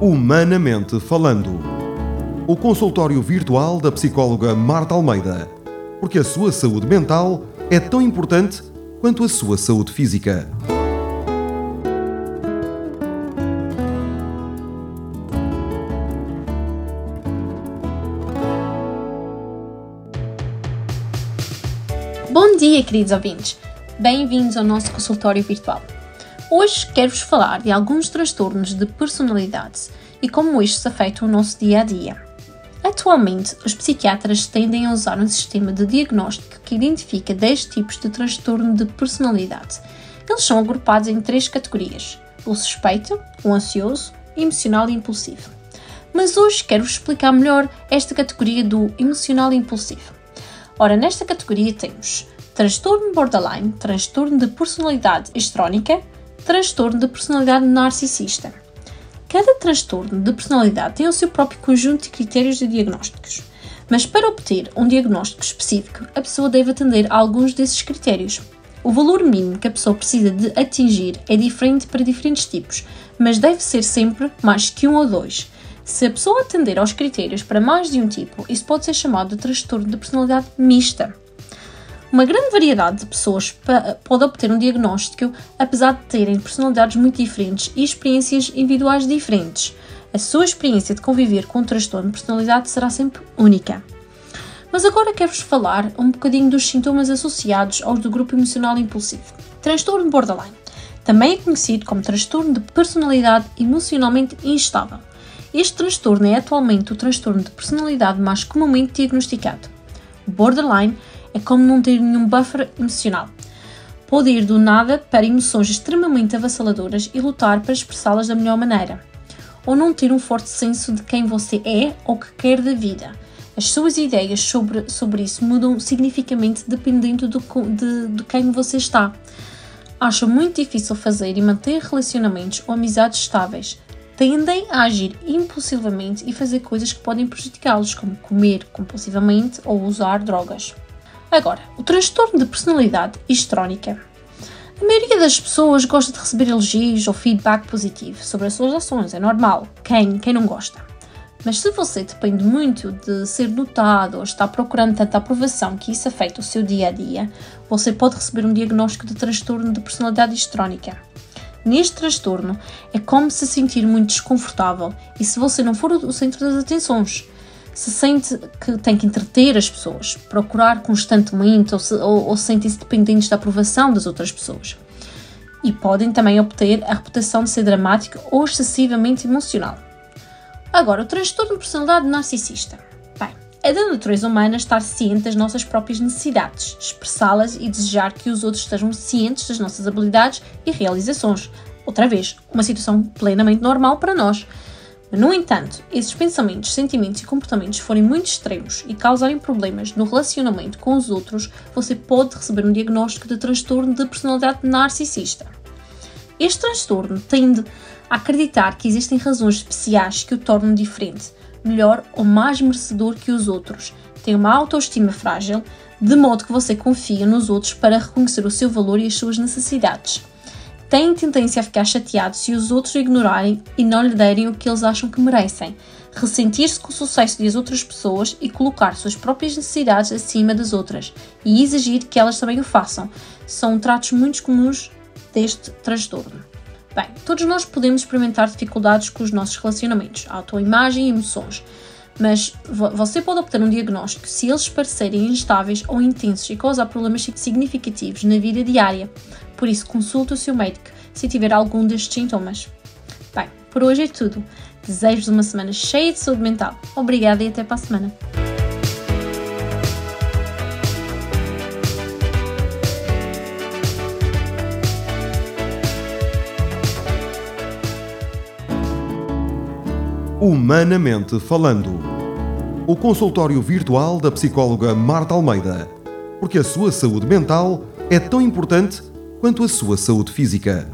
Humanamente Falando. O consultório virtual da psicóloga Marta Almeida. Porque a sua saúde mental é tão importante quanto a sua saúde física. Bom dia, queridos ouvintes. Bem-vindos ao nosso consultório virtual. Hoje quero-vos falar de alguns transtornos de personalidade e como estes afetam o nosso dia a dia. Atualmente, os psiquiatras tendem a usar um sistema de diagnóstico que identifica 10 tipos de transtorno de personalidade. Eles são agrupados em três categorias: o suspeito, o ansioso, emocional e impulsivo. Mas hoje quero-vos explicar melhor esta categoria do emocional e impulsivo. Ora, nesta categoria temos transtorno borderline, transtorno de personalidade estrónica, transtorno de personalidade narcisista. Cada transtorno de personalidade tem o seu próprio conjunto de critérios de diagnósticos, mas para obter um diagnóstico específico, a pessoa deve atender a alguns desses critérios. O valor mínimo que a pessoa precisa de atingir é diferente para diferentes tipos, mas deve ser sempre mais que um ou dois. Se a pessoa atender aos critérios para mais de um tipo, isso pode ser chamado de transtorno de personalidade mista. Uma grande variedade de pessoas pode obter um diagnóstico, apesar de terem personalidades muito diferentes e experiências individuais diferentes. A sua experiência de conviver com um transtorno de personalidade será sempre única. Mas agora quero-vos falar um bocadinho dos sintomas associados aos do grupo emocional impulsivo. Transtorno borderline. Também é conhecido como transtorno de personalidade emocionalmente instável. Este transtorno é atualmente o transtorno de personalidade mais comumente diagnosticado. O borderline é como não ter nenhum buffer emocional. Pode ir do nada para emoções extremamente avassaladoras e lutar para expressá-las da melhor maneira. Ou não ter um forte senso de quem você é ou que quer da vida. As suas ideias sobre, sobre isso mudam significativamente dependendo do, de, de quem você está. Acha muito difícil fazer e manter relacionamentos ou amizades estáveis. Tendem a agir impulsivamente e fazer coisas que podem prejudicá-los, como comer compulsivamente ou usar drogas. Agora, o transtorno de personalidade histrónica. A maioria das pessoas gosta de receber elogios ou feedback positivo sobre as suas ações, é normal. Quem, quem não gosta? Mas se você depende muito de ser notado ou está procurando tanta aprovação que isso afeta o seu dia a dia, você pode receber um diagnóstico de transtorno de personalidade histrónica. Neste transtorno, é como se sentir muito desconfortável e se você não for o centro das atenções se sente que tem que entreter as pessoas, procurar constantemente ou, se, ou, ou sentem-se dependentes da aprovação das outras pessoas. E podem também obter a reputação de ser dramático ou excessivamente emocional. Agora, o transtorno de personalidade narcisista. Bem, é da natureza humana estar ciente das nossas próprias necessidades, expressá-las e desejar que os outros estejam cientes das nossas habilidades e realizações. Outra vez, uma situação plenamente normal para nós no entanto, esses pensamentos, sentimentos e comportamentos forem muito extremos e causarem problemas no relacionamento com os outros, você pode receber um diagnóstico de transtorno de personalidade narcisista. Este transtorno tende a acreditar que existem razões especiais que o tornam diferente, melhor ou mais merecedor que os outros, tem uma autoestima frágil, de modo que você confia nos outros para reconhecer o seu valor e as suas necessidades têm tendência a ficar chateados se os outros ignorarem e não lhe derem o que eles acham que merecem, ressentir-se com o sucesso das outras pessoas e colocar suas próprias necessidades acima das outras e exigir que elas também o façam. São tratos muito comuns deste transtorno. Bem, todos nós podemos experimentar dificuldades com os nossos relacionamentos, autoimagem e emoções, mas você pode obter um diagnóstico se eles parecerem instáveis ou intensos e causar problemas significativos na vida diária. Por isso, consulte o seu médico se tiver algum destes sintomas. Bem, por hoje é tudo. Desejo-vos uma semana cheia de saúde mental. Obrigada e até para a semana. Humanamente Falando. O consultório virtual da psicóloga Marta Almeida. Porque a sua saúde mental é tão importante quanto a sua saúde física.